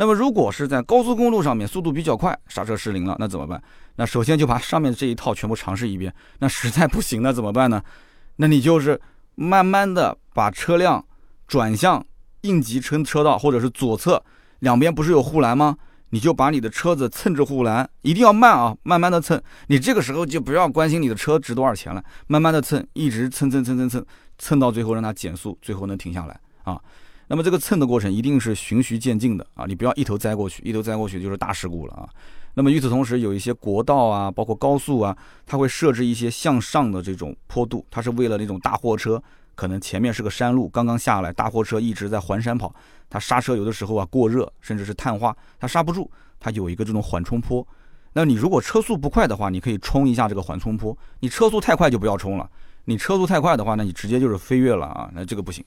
那么如果是在高速公路上面速度比较快，刹车失灵了，那怎么办？那首先就把上面这一套全部尝试一遍。那实在不行，那怎么办呢？那你就是慢慢的把车辆转向应急车车道，或者是左侧两边不是有护栏吗？你就把你的车子蹭着护栏，一定要慢啊，慢慢的蹭。你这个时候就不要关心你的车值多少钱了，慢慢的蹭，一直蹭蹭蹭蹭蹭，蹭到最后让它减速，最后能停下来啊。那么这个蹭的过程一定是循序渐进的啊，你不要一头栽过去，一头栽过去就是大事故了啊。那么与此同时，有一些国道啊，包括高速啊，它会设置一些向上的这种坡度，它是为了那种大货车，可能前面是个山路，刚刚下来，大货车一直在环山跑，它刹车有的时候啊过热，甚至是碳化，它刹不住，它有一个这种缓冲坡。那你如果车速不快的话，你可以冲一下这个缓冲坡；你车速太快就不要冲了，你车速太快的话，那你直接就是飞跃了啊，那这个不行。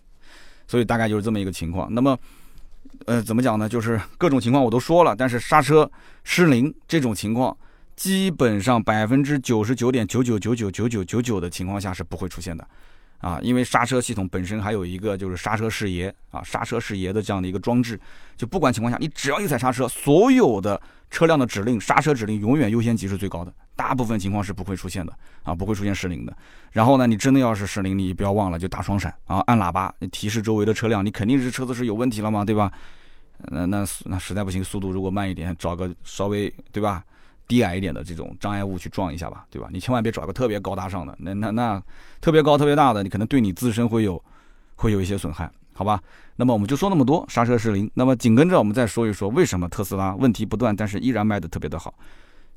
所以大概就是这么一个情况。那么，呃，怎么讲呢？就是各种情况我都说了，但是刹车失灵这种情况，基本上百分之九十九点九九九九九九九九的情况下是不会出现的。啊，因为刹车系统本身还有一个就是刹车视野啊，刹车视野的这样的一个装置，就不管情况下，你只要一踩刹车，所有的车辆的指令，刹车指令永远优先级是最高的，大部分情况是不会出现的啊，不会出现失灵的。然后呢，你真的要是失灵，你不要忘了就打双闪啊，按喇叭提示周围的车辆，你肯定是车子是有问题了嘛，对吧？那那那实在不行，速度如果慢一点，找个稍微对吧？低矮一点的这种障碍物去撞一下吧，对吧？你千万别找个特别高大上的，那那那特别高特别大的，你可能对你自身会有会有一些损害，好吧？那么我们就说那么多，刹车失灵。那么紧跟着我们再说一说为什么特斯拉问题不断，但是依然卖的特别的好，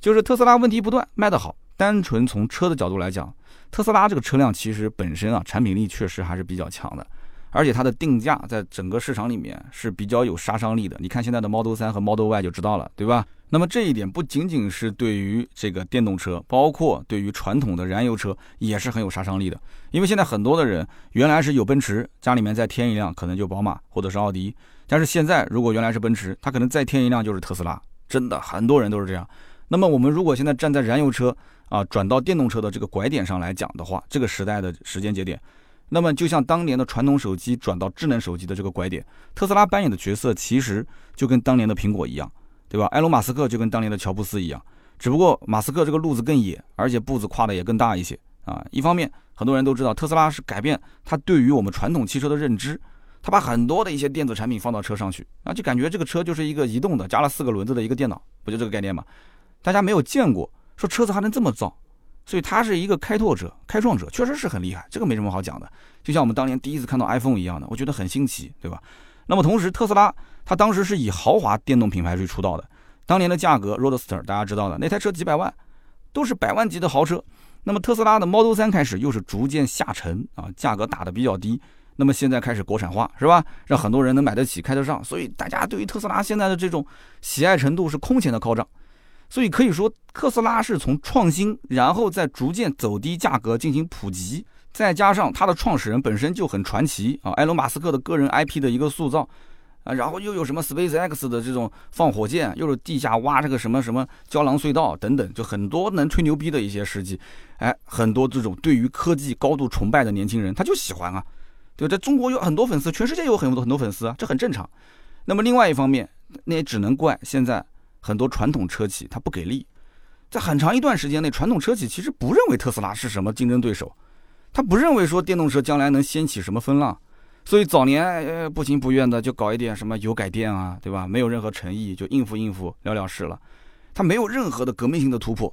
就是特斯拉问题不断卖得好。单纯从车的角度来讲，特斯拉这个车辆其实本身啊产品力确实还是比较强的，而且它的定价在整个市场里面是比较有杀伤力的。你看现在的 Model 3和 Model Y 就知道了，对吧？那么这一点不仅仅是对于这个电动车，包括对于传统的燃油车也是很有杀伤力的。因为现在很多的人原来是有奔驰，家里面再添一辆可能就宝马或者是奥迪，但是现在如果原来是奔驰，他可能再添一辆就是特斯拉，真的很多人都是这样。那么我们如果现在站在燃油车啊转到电动车的这个拐点上来讲的话，这个时代的时间节点，那么就像当年的传统手机转到智能手机的这个拐点，特斯拉扮演的角色其实就跟当年的苹果一样。对吧？埃隆·马斯克就跟当年的乔布斯一样，只不过马斯克这个路子更野，而且步子跨的也更大一些啊。一方面，很多人都知道特斯拉是改变他对于我们传统汽车的认知，他把很多的一些电子产品放到车上去，啊，就感觉这个车就是一个移动的，加了四个轮子的一个电脑，不就这个概念吗？大家没有见过，说车子还能这么造，所以他是一个开拓者、开创者，确实是很厉害，这个没什么好讲的。就像我们当年第一次看到 iPhone 一样的，我觉得很新奇，对吧？那么同时，特斯拉它当时是以豪华电动品牌去出道的，当年的价格，Roadster 大家知道的那台车几百万，都是百万级的豪车。那么特斯拉的 Model 3开始又是逐渐下沉啊，价格打的比较低。那么现在开始国产化，是吧？让很多人能买得起、开得上，所以大家对于特斯拉现在的这种喜爱程度是空前的高涨。所以可以说，特斯拉是从创新，然后再逐渐走低价格进行普及。再加上它的创始人本身就很传奇啊，埃隆·马斯克的个人 IP 的一个塑造啊，然后又有什么 SpaceX 的这种放火箭，又是地下挖这个什么什么胶囊隧道等等，就很多能吹牛逼的一些事迹，哎，很多这种对于科技高度崇拜的年轻人他就喜欢啊，对吧，在中国有很多粉丝，全世界有很多很多粉丝啊，这很正常。那么另外一方面，那也只能怪现在很多传统车企它不给力，在很长一段时间内，传统车企其实不认为特斯拉是什么竞争对手。他不认为说电动车将来能掀起什么风浪，所以早年呃不情不愿的就搞一点什么油改电啊，对吧？没有任何诚意，就应付应付了了事了。他没有任何的革命性的突破。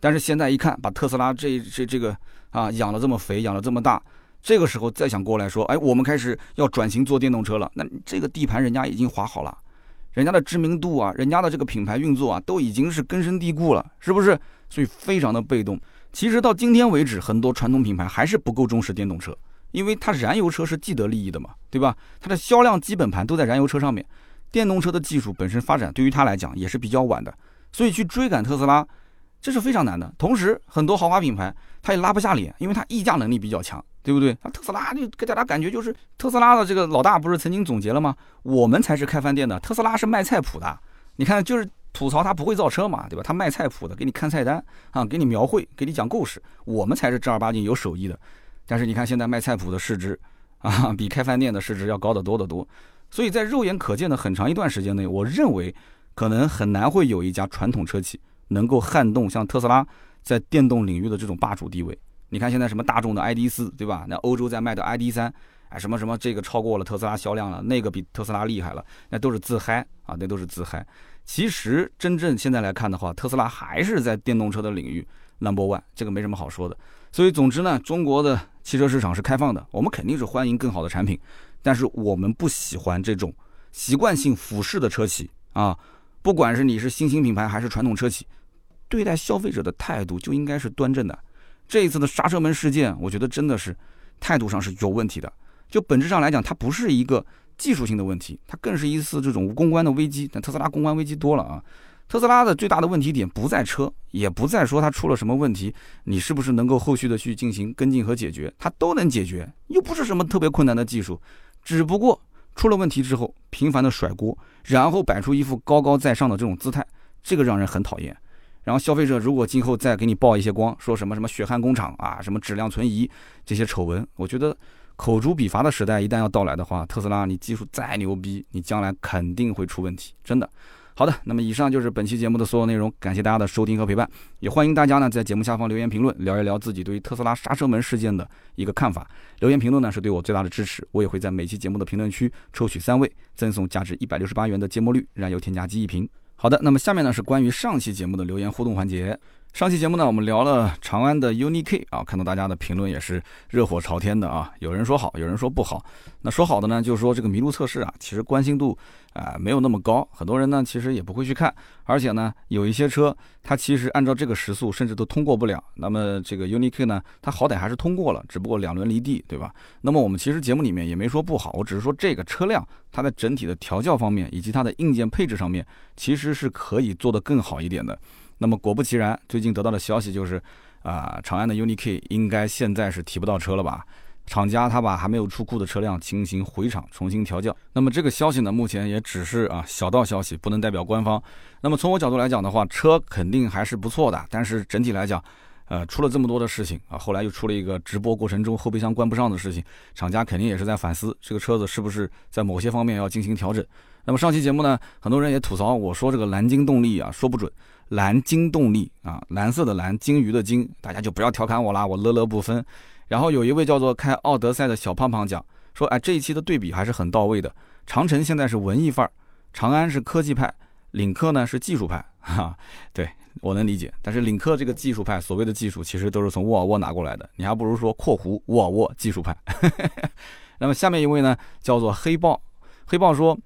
但是现在一看，把特斯拉这这这个啊养了这么肥，养了这么大，这个时候再想过来说，哎，我们开始要转型做电动车了，那这个地盘人家已经划好了，人家的知名度啊，人家的这个品牌运作啊，都已经是根深蒂固了，是不是？所以非常的被动。其实到今天为止，很多传统品牌还是不够重视电动车，因为它燃油车是既得利益的嘛，对吧？它的销量基本盘都在燃油车上面，电动车的技术本身发展对于它来讲也是比较晚的，所以去追赶特斯拉，这是非常难的。同时，很多豪华品牌它也拉不下脸，因为它溢价能力比较强，对不对？那特斯拉就给大家感觉就是特斯拉的这个老大不是曾经总结了吗？我们才是开饭店的，特斯拉是卖菜谱的。你看，就是吐槽他不会造车嘛，对吧？他卖菜谱的，给你看菜单啊，给你描绘，给你讲故事。我们才是正儿八经有手艺的。但是你看现在卖菜谱的市值啊，比开饭店的市值要高得多得多。所以在肉眼可见的很长一段时间内，我认为可能很难会有一家传统车企能够撼动像特斯拉在电动领域的这种霸主地位。你看现在什么大众的 ID 四，对吧？那欧洲在卖的 ID 三，哎，什么什么这个超过了特斯拉销量了，那个比特斯拉厉害了，那都是自嗨啊，那都是自嗨。其实真正现在来看的话，特斯拉还是在电动车的领域 number one，这个没什么好说的。所以总之呢，中国的汽车市场是开放的，我们肯定是欢迎更好的产品。但是我们不喜欢这种习惯性俯视的车企啊，不管是你是新兴品牌还是传统车企，对待消费者的态度就应该是端正的。这一次的刹车门事件，我觉得真的是态度上是有问题的。就本质上来讲，它不是一个技术性的问题，它更是一次这种公关的危机。但特斯拉公关危机多了啊。特斯拉的最大的问题点不在车，也不在说它出了什么问题，你是不是能够后续的去进行跟进和解决，它都能解决，又不是什么特别困难的技术。只不过出了问题之后，频繁的甩锅，然后摆出一副高高在上的这种姿态，这个让人很讨厌。然后消费者如果今后再给你曝一些光，说什么什么血汗工厂啊，什么质量存疑这些丑闻，我觉得口诛笔伐的时代一旦要到来的话，特斯拉你技术再牛逼，你将来肯定会出问题，真的。好的，那么以上就是本期节目的所有内容，感谢大家的收听和陪伴，也欢迎大家呢在节目下方留言评论，聊一聊自己对于特斯拉刹车门事件的一个看法。留言评论呢是对我最大的支持，我也会在每期节目的评论区抽取三位，赠送价值一百六十八元的芥末绿燃油添加剂一瓶。好的，那么下面呢是关于上期节目的留言互动环节。上期节目呢，我们聊了长安的 UNI-K 啊，看到大家的评论也是热火朝天的啊，有人说好，有人说不好。那说好的呢，就是说这个麋鹿测试啊，其实关心度啊没有那么高，很多人呢其实也不会去看，而且呢有一些车它其实按照这个时速甚至都通过不了。那么这个 UNI-K 呢，它好歹还是通过了，只不过两轮离地，对吧？那么我们其实节目里面也没说不好，我只是说这个车辆它在整体的调教方面以及它的硬件配置上面，其实是可以做得更好一点的。那么果不其然，最近得到的消息就是，啊，长安的 UNI-K 应该现在是提不到车了吧？厂家他把还没有出库的车辆进行回厂重新调教。那么这个消息呢，目前也只是啊小道消息，不能代表官方。那么从我角度来讲的话，车肯定还是不错的，但是整体来讲，呃，出了这么多的事情啊，后来又出了一个直播过程中后备箱关不上的事情，厂家肯定也是在反思这个车子是不是在某些方面要进行调整。那么上期节目呢，很多人也吐槽我说这个蓝鲸动力啊说不准。蓝鲸动力啊，蓝色的蓝，鲸鱼的鲸，大家就不要调侃我啦，我乐乐不分。然后有一位叫做开奥德赛的小胖胖讲说，哎，这一期的对比还是很到位的。长城现在是文艺范儿，长安是科技派，领克呢是技术派。哈，对我能理解。但是领克这个技术派，所谓的技术其实都是从沃尔沃拿过来的，你还不如说括弧沃尔沃技术派。那么下面一位呢，叫做黑豹，黑豹说。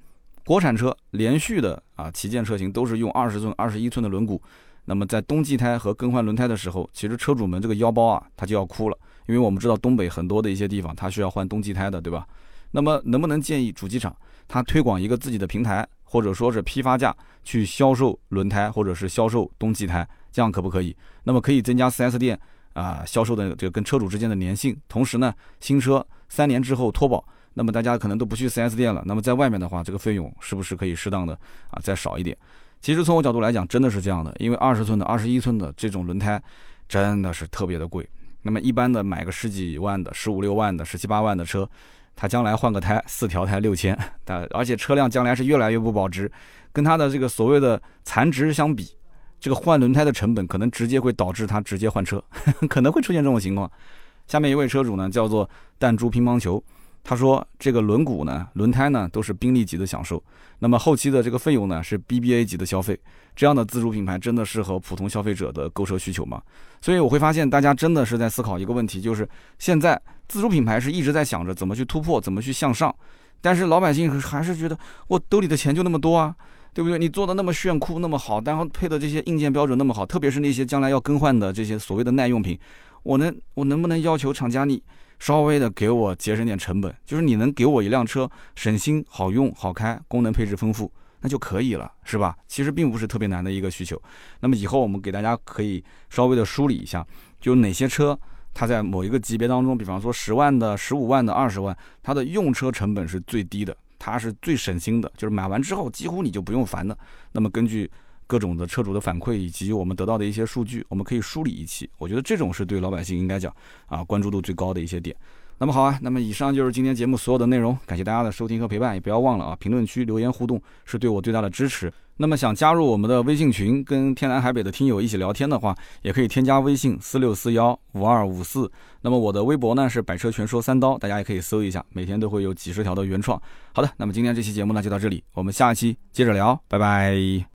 国产车连续的啊旗舰车型都是用二十寸、二十一寸的轮毂，那么在冬季胎和更换轮胎的时候，其实车主们这个腰包啊，他就要哭了，因为我们知道东北很多的一些地方，它需要换冬季胎的，对吧？那么能不能建议主机厂它推广一个自己的平台，或者说是批发价去销售轮胎，或者是销售冬季胎，这样可不可以？那么可以增加 4S 店啊销售的这个跟车主之间的粘性，同时呢，新车三年之后脱保。那么大家可能都不去 4S 店了，那么在外面的话，这个费用是不是可以适当的啊再少一点？其实从我角度来讲，真的是这样的，因为二十寸的、二十一寸的这种轮胎真的是特别的贵。那么一般的买个十几万的、十五六万的、十七八万的车，他将来换个胎四条胎六千，但而且车辆将来是越来越不保值，跟他的这个所谓的残值相比，这个换轮胎的成本可能直接会导致他直接换车，可能会出现这种情况。下面一位车主呢，叫做弹珠乒乓球。他说：“这个轮毂呢，轮胎呢，都是宾利级的享受。那么后期的这个费用呢，是 BBA 级的消费。这样的自主品牌真的适合普通消费者的购车需求吗？所以我会发现，大家真的是在思考一个问题，就是现在自主品牌是一直在想着怎么去突破，怎么去向上。但是老百姓还是觉得我兜里的钱就那么多啊，对不对？你做的那么炫酷，那么好，然后配的这些硬件标准那么好，特别是那些将来要更换的这些所谓的耐用品，我能我能不能要求厂家你？”稍微的给我节省点成本，就是你能给我一辆车省心、好用、好开、功能配置丰富，那就可以了，是吧？其实并不是特别难的一个需求。那么以后我们给大家可以稍微的梳理一下，就哪些车它在某一个级别当中，比方说十万的、十五万的、二十万，它的用车成本是最低的，它是最省心的，就是买完之后几乎你就不用烦的。那么根据各种的车主的反馈以及我们得到的一些数据，我们可以梳理一期。我觉得这种是对老百姓应该讲啊关注度最高的一些点。那么好啊，那么以上就是今天节目所有的内容，感谢大家的收听和陪伴，也不要忘了啊，评论区留言互动是对我最大的支持。那么想加入我们的微信群，跟天南海北的听友一起聊天的话，也可以添加微信四六四幺五二五四。那么我的微博呢是百车全说三刀，大家也可以搜一下，每天都会有几十条的原创。好的，那么今天这期节目呢就到这里，我们下期接着聊，拜拜。